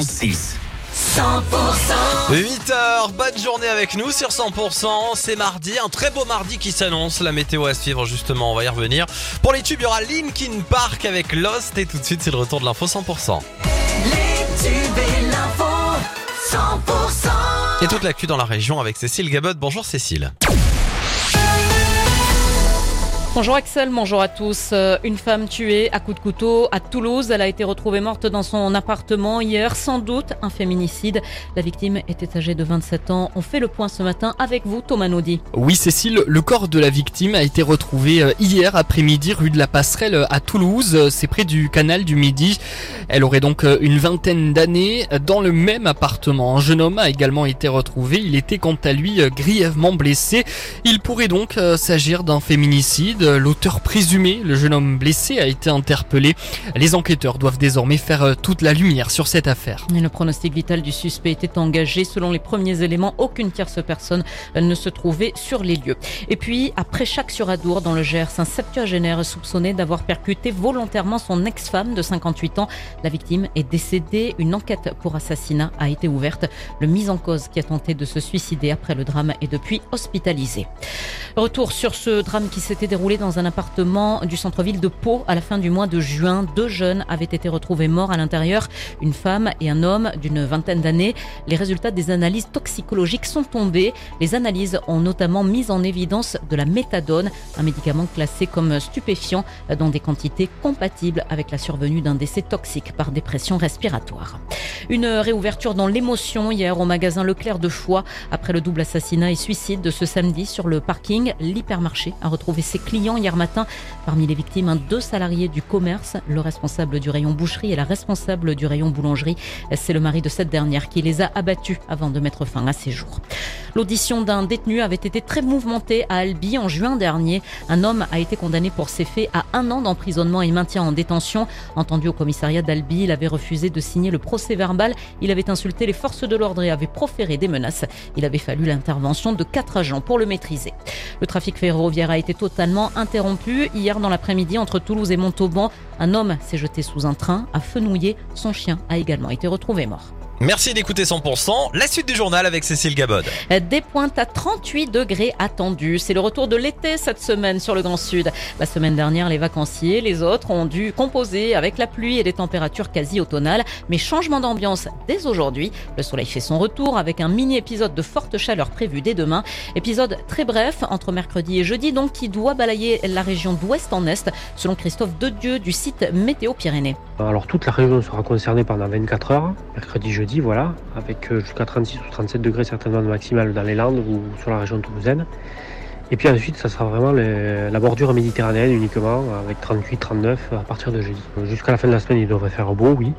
91.6. 8h, bonne journée avec nous sur 100%. C'est mardi, un très beau mardi qui s'annonce. La météo à suivre justement, on va y revenir. Pour les tubes, il y aura Linkin Park avec Lost et tout de suite c'est le retour de l'info 100%. Les tubes et l'info 100% Et toute l'actu dans la région avec Cécile Gabot. Bonjour Cécile. Bonjour Axel, bonjour à tous. Euh, Une femme tuée à coups de couteau à Toulouse. Elle a été retrouvée morte dans son appartement hier, sans doute un féminicide. La victime était âgée de 27 ans. On fait le point ce matin avec vous, Thomas Naudy. Oui, Cécile, le corps de la victime a été retrouvé euh, hier après-midi rue de la Passerelle euh, à Toulouse. C'est près du canal du Midi. Elle aurait donc une vingtaine d'années dans le même appartement. Un jeune homme a également été retrouvé. Il était quant à lui grièvement blessé. Il pourrait donc s'agir d'un féminicide. L'auteur présumé, le jeune homme blessé, a été interpellé. Les enquêteurs doivent désormais faire euh, toute la lumière sur cette affaire. Et Le pronostic vital du suspect était engagé. Selon les premiers éléments, aucune tierce personne ne se trouvait sur les lieux. Et puis, après chaque sur Adour, dans le Gers, un septuagénaire soupçonné d'avoir percuté volontairement son ex-femme de 58 ans. La victime est décédée. Une enquête pour assassinat a été ouverte. Le mis en cause qui a tenté de se suicider après le drame est depuis hospitalisé. Retour sur ce drame qui s'était déroulé dans un appartement du centre-ville de Pau à la fin du mois de juin. Deux jeunes avaient été retrouvés morts à l'intérieur, une femme et un homme d'une vingtaine d'années. Les résultats des analyses toxicologiques sont tombés. Les analyses ont notamment mis en évidence de la méthadone, un médicament classé comme stupéfiant dans des quantités compatibles avec la survenue d'un décès toxique par dépression respiratoire. Une réouverture dans l'émotion hier au magasin Leclerc de Foix après le double assassinat et suicide de ce samedi sur le parking. L'hypermarché a retrouvé ses clients hier matin. Parmi les victimes, un deux salariés du commerce, le responsable du rayon boucherie et la responsable du rayon boulangerie. C'est le mari de cette dernière qui les a abattus avant de mettre fin à ses jours. L'audition d'un détenu avait été très mouvementée à Albi en juin dernier. Un homme a été condamné pour ces faits à un an d'emprisonnement et maintien en détention. Entendu au commissariat d'Albi, il avait refusé de signer le procès verbal. Il avait insulté les forces de l'ordre et avait proféré des menaces. Il avait fallu l'intervention de quatre agents pour le maîtriser. Le trafic ferroviaire a été totalement interrompu hier dans l'après-midi entre Toulouse et Montauban. Un homme s'est jeté sous un train, a fenouillé. Son chien a également été retrouvé mort. Merci d'écouter 100%. La suite du journal avec Cécile Gabod. Des pointes à 38 degrés attendus. C'est le retour de l'été cette semaine sur le Grand Sud. La semaine dernière, les vacanciers, les autres, ont dû composer avec la pluie et des températures quasi automnales. Mais changement d'ambiance dès aujourd'hui. Le soleil fait son retour avec un mini-épisode de forte chaleur prévu dès demain. Épisode très bref entre mercredi et jeudi, donc qui doit balayer la région d'ouest en est, selon Christophe Dedieu du site Météo Pyrénées. Alors toute la région sera concernée pendant 24 heures, mercredi, jeudi, voilà, avec euh, jusqu'à 36 ou 37 degrés certainement de maximal dans les Landes ou sur la région toulousaine. Et puis ensuite, ça sera vraiment la bordure méditerranéenne uniquement, avec 38-39 à partir de jeudi. Jusqu'à la fin de la semaine, il devrait faire beau, oui.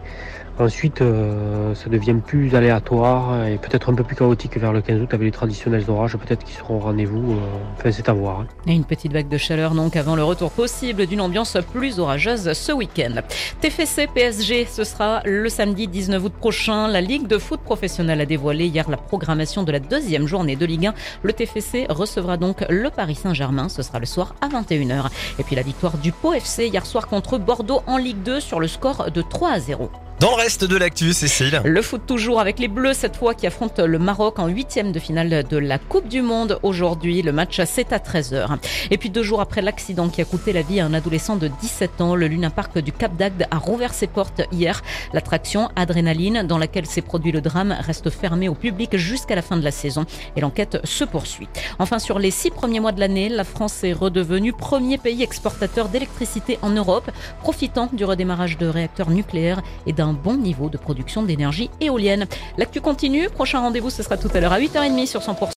Ensuite, euh, ça devient plus aléatoire et peut-être un peu plus chaotique vers le 15 août avec les traditionnels orages, peut-être qui seront au rendez-vous. euh, enfin, c'est à voir. hein. Et une petite vague de chaleur donc avant le retour possible d'une ambiance plus orageuse ce week-end. TFC PSG, ce sera le samedi 19 août prochain. La Ligue de foot professionnelle a dévoilé hier la programmation de la deuxième journée de Ligue 1. Le TFC recevra donc le Paris Saint-Germain. Ce sera le soir à 21h. Et puis la victoire du Pau FC hier soir contre Bordeaux en Ligue 2 sur le score de 3 à 0. Dans le reste de l'actu, Cécile. Le foot toujours avec les Bleus cette fois qui affrontent le Maroc en huitième de finale de la Coupe du Monde aujourd'hui. Le match c'est à 13h. Et puis deux jours après l'accident qui a coûté la vie à un adolescent de 17 ans, le Luna Park du Cap d'Agde a rouvert ses portes hier. L'attraction Adrénaline dans laquelle s'est produit le drame reste fermée au public jusqu'à la fin de la saison et l'enquête se poursuit. Enfin sur les six premiers mois de l'année, la France est redevenue premier pays exportateur d'électricité en Europe, profitant du redémarrage de réacteurs nucléaires et d'un bon niveau de production d'énergie éolienne. L'actu continue. Prochain rendez-vous, ce sera tout à l'heure à 8h30 sur 100%.